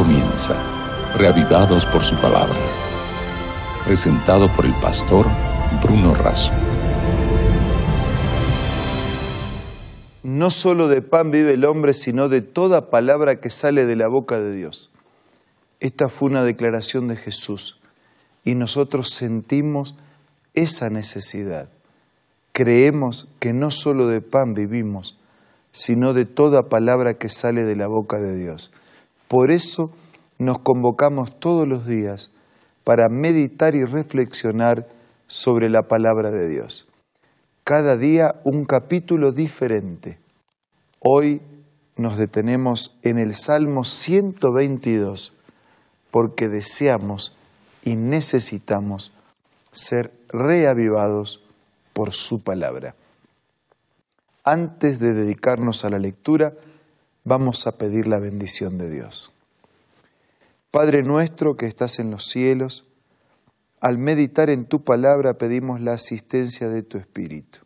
comienza, reavivados por su palabra. Presentado por el pastor Bruno Razo. No solo de pan vive el hombre, sino de toda palabra que sale de la boca de Dios. Esta fue una declaración de Jesús y nosotros sentimos esa necesidad. Creemos que no solo de pan vivimos, sino de toda palabra que sale de la boca de Dios. Por eso nos convocamos todos los días para meditar y reflexionar sobre la palabra de Dios. Cada día un capítulo diferente. Hoy nos detenemos en el Salmo 122 porque deseamos y necesitamos ser reavivados por su palabra. Antes de dedicarnos a la lectura, vamos a pedir la bendición de Dios. Padre nuestro que estás en los cielos, al meditar en tu palabra pedimos la asistencia de tu Espíritu.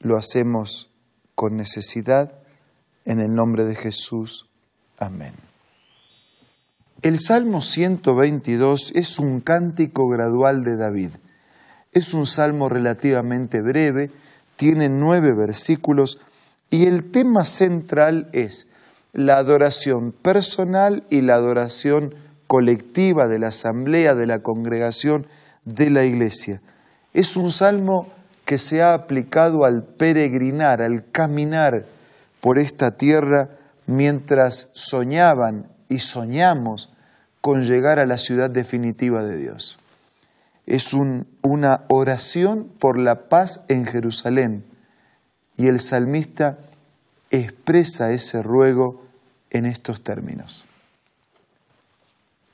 Lo hacemos con necesidad, en el nombre de Jesús. Amén. El Salmo 122 es un cántico gradual de David. Es un salmo relativamente breve, tiene nueve versículos y el tema central es la adoración personal y la adoración colectiva de la asamblea, de la congregación, de la iglesia. Es un salmo que se ha aplicado al peregrinar, al caminar por esta tierra mientras soñaban y soñamos con llegar a la ciudad definitiva de Dios. Es una oración por la paz en Jerusalén y el salmista expresa ese ruego en estos términos.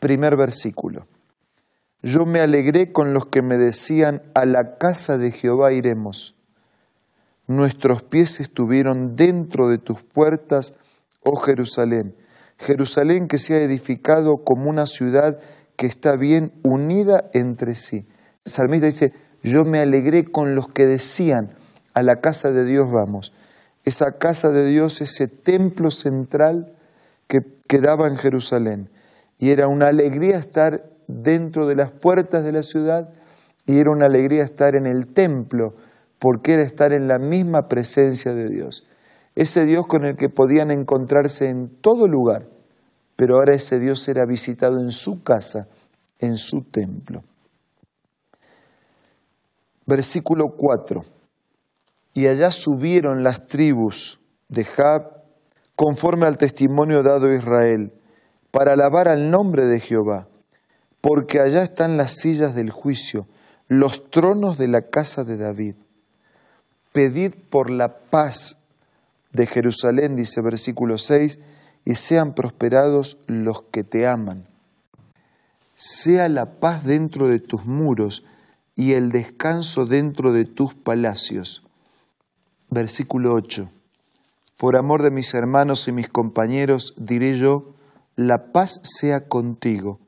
Primer versículo. Yo me alegré con los que me decían, a la casa de Jehová iremos. Nuestros pies estuvieron dentro de tus puertas, oh Jerusalén. Jerusalén que se ha edificado como una ciudad que está bien unida entre sí. Salmista dice, yo me alegré con los que decían, a la casa de Dios vamos. Esa casa de Dios, ese templo central que quedaba en Jerusalén. Y era una alegría estar dentro de las puertas de la ciudad y era una alegría estar en el templo, porque era estar en la misma presencia de Dios ese Dios con el que podían encontrarse en todo lugar, pero ahora ese Dios era visitado en su casa, en su templo. Versículo 4. Y allá subieron las tribus de Jab conforme al testimonio dado a Israel, para alabar al nombre de Jehová, porque allá están las sillas del juicio, los tronos de la casa de David. Pedid por la paz de Jerusalén, dice versículo 6, y sean prosperados los que te aman. Sea la paz dentro de tus muros y el descanso dentro de tus palacios. Versículo 8. Por amor de mis hermanos y mis compañeros, diré yo, la paz sea contigo.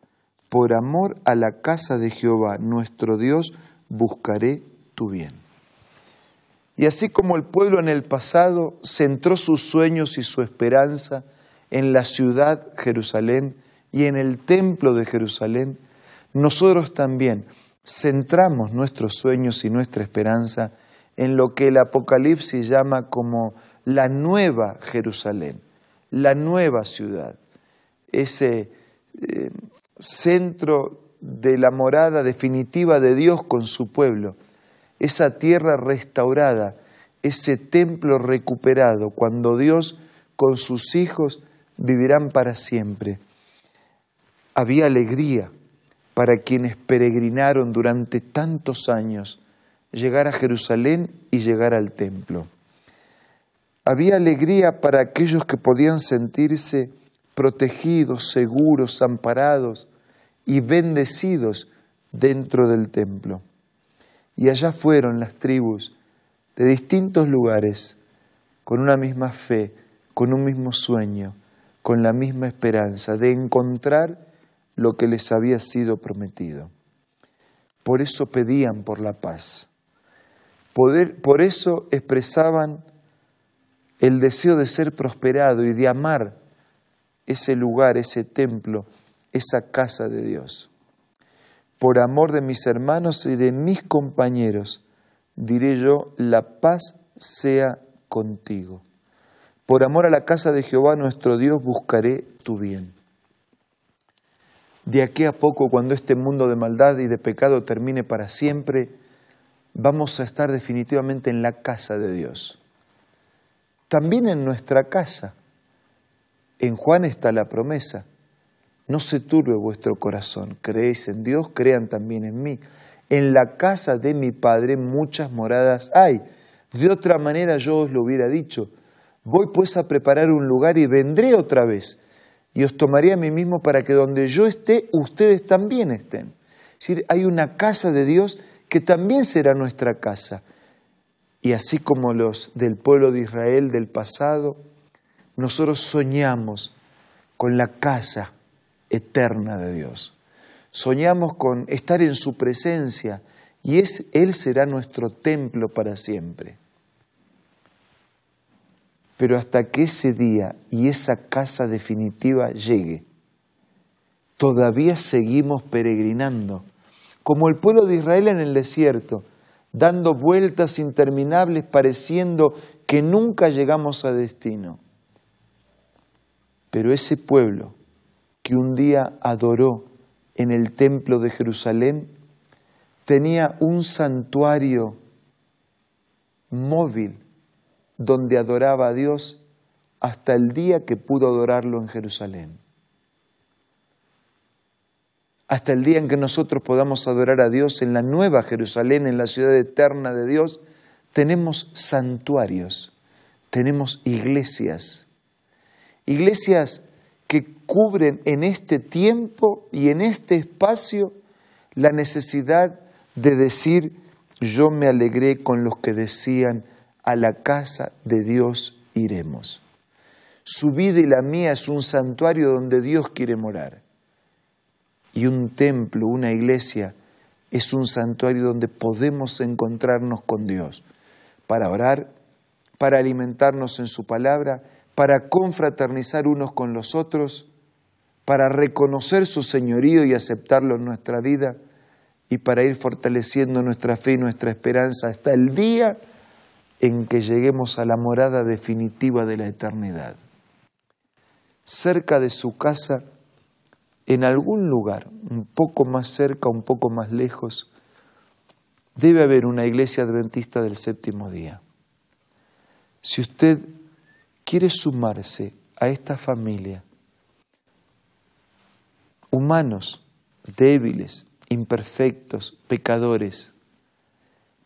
Por amor a la casa de Jehová, nuestro Dios, buscaré tu bien. Y así como el pueblo en el pasado centró sus sueños y su esperanza en la ciudad Jerusalén y en el templo de Jerusalén, nosotros también centramos nuestros sueños y nuestra esperanza en lo que el Apocalipsis llama como la nueva Jerusalén, la nueva ciudad, ese eh, centro de la morada definitiva de Dios con su pueblo esa tierra restaurada, ese templo recuperado, cuando Dios con sus hijos vivirán para siempre. Había alegría para quienes peregrinaron durante tantos años llegar a Jerusalén y llegar al templo. Había alegría para aquellos que podían sentirse protegidos, seguros, amparados y bendecidos dentro del templo. Y allá fueron las tribus de distintos lugares, con una misma fe, con un mismo sueño, con la misma esperanza de encontrar lo que les había sido prometido. Por eso pedían por la paz. Por eso expresaban el deseo de ser prosperado y de amar ese lugar, ese templo, esa casa de Dios. Por amor de mis hermanos y de mis compañeros, diré yo, la paz sea contigo. Por amor a la casa de Jehová nuestro Dios buscaré tu bien. De aquí a poco, cuando este mundo de maldad y de pecado termine para siempre, vamos a estar definitivamente en la casa de Dios. También en nuestra casa. En Juan está la promesa. No se turbe vuestro corazón. Creéis en Dios, crean también en mí. En la casa de mi Padre muchas moradas hay. De otra manera yo os lo hubiera dicho. Voy pues a preparar un lugar y vendré otra vez y os tomaré a mí mismo para que donde yo esté, ustedes también estén. Es decir, hay una casa de Dios que también será nuestra casa. Y así como los del pueblo de Israel del pasado, nosotros soñamos con la casa eterna de Dios. Soñamos con estar en su presencia y es, Él será nuestro templo para siempre. Pero hasta que ese día y esa casa definitiva llegue, todavía seguimos peregrinando, como el pueblo de Israel en el desierto, dando vueltas interminables pareciendo que nunca llegamos a destino. Pero ese pueblo que un día adoró en el templo de Jerusalén tenía un santuario móvil donde adoraba a Dios hasta el día que pudo adorarlo en Jerusalén. Hasta el día en que nosotros podamos adorar a Dios en la nueva Jerusalén, en la ciudad eterna de Dios, tenemos santuarios, tenemos iglesias. Iglesias que cubren en este tiempo y en este espacio la necesidad de decir, yo me alegré con los que decían, a la casa de Dios iremos. Su vida y la mía es un santuario donde Dios quiere morar. Y un templo, una iglesia, es un santuario donde podemos encontrarnos con Dios para orar, para alimentarnos en su palabra, para confraternizar unos con los otros, para reconocer su señorío y aceptarlo en nuestra vida y para ir fortaleciendo nuestra fe y nuestra esperanza hasta el día en que lleguemos a la morada definitiva de la eternidad. Cerca de su casa, en algún lugar, un poco más cerca, un poco más lejos, debe haber una iglesia adventista del séptimo día. Si usted quiere sumarse a esta familia, humanos, débiles, imperfectos, pecadores,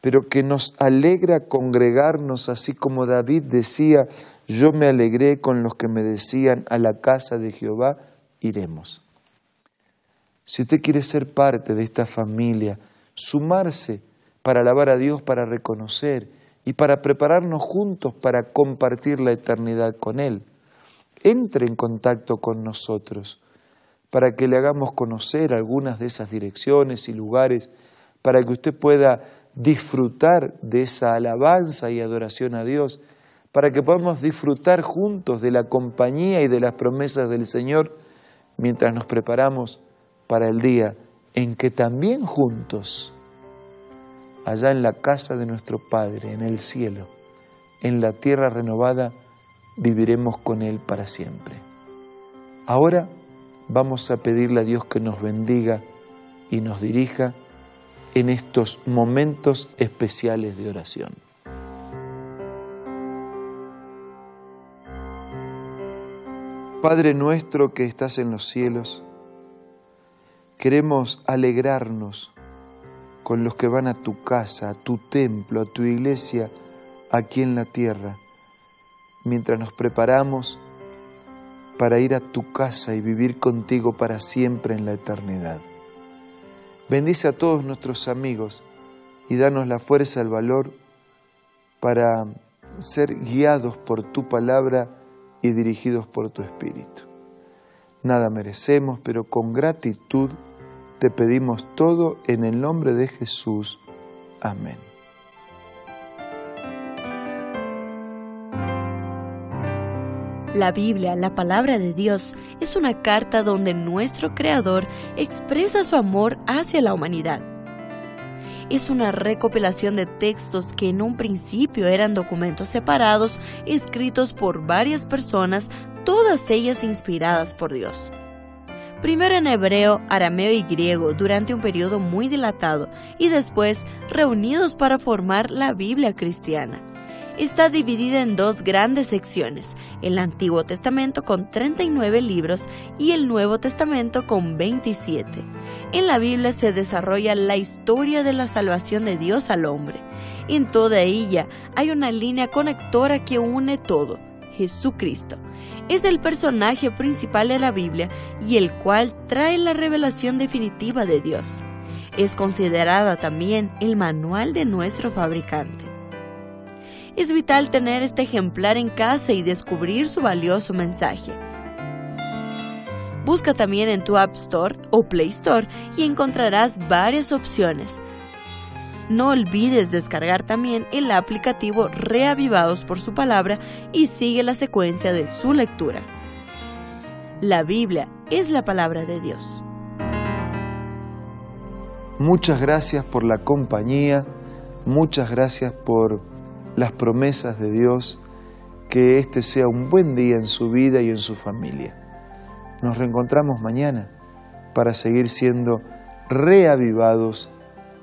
pero que nos alegra congregarnos, así como David decía, yo me alegré con los que me decían, a la casa de Jehová iremos. Si usted quiere ser parte de esta familia, sumarse para alabar a Dios, para reconocer y para prepararnos juntos para compartir la eternidad con Él, entre en contacto con nosotros para que le hagamos conocer algunas de esas direcciones y lugares, para que usted pueda disfrutar de esa alabanza y adoración a Dios, para que podamos disfrutar juntos de la compañía y de las promesas del Señor mientras nos preparamos para el día en que también juntos, allá en la casa de nuestro Padre, en el cielo, en la tierra renovada, viviremos con Él para siempre. Ahora vamos a pedirle a Dios que nos bendiga y nos dirija en estos momentos especiales de oración. Padre nuestro que estás en los cielos, queremos alegrarnos con los que van a tu casa, a tu templo, a tu iglesia aquí en la tierra, mientras nos preparamos para ir a tu casa y vivir contigo para siempre en la eternidad. Bendice a todos nuestros amigos y danos la fuerza, el valor para ser guiados por tu palabra y dirigidos por tu espíritu. Nada merecemos, pero con gratitud te pedimos todo en el nombre de Jesús. Amén. La Biblia, la palabra de Dios, es una carta donde nuestro Creador expresa su amor hacia la humanidad. Es una recopilación de textos que en un principio eran documentos separados, escritos por varias personas, todas ellas inspiradas por Dios. Primero en hebreo, arameo y griego durante un periodo muy dilatado y después reunidos para formar la Biblia cristiana está dividida en dos grandes secciones, el Antiguo Testamento con 39 libros y el Nuevo Testamento con 27. En la Biblia se desarrolla la historia de la salvación de Dios al hombre. En toda ella hay una línea conectora que une todo, Jesucristo. Es el personaje principal de la Biblia y el cual trae la revelación definitiva de Dios. Es considerada también el manual de nuestro fabricante. Es vital tener este ejemplar en casa y descubrir su valioso mensaje. Busca también en tu App Store o Play Store y encontrarás varias opciones. No olvides descargar también el aplicativo Reavivados por su palabra y sigue la secuencia de su lectura. La Biblia es la palabra de Dios. Muchas gracias por la compañía, muchas gracias por las promesas de Dios, que este sea un buen día en su vida y en su familia. Nos reencontramos mañana para seguir siendo reavivados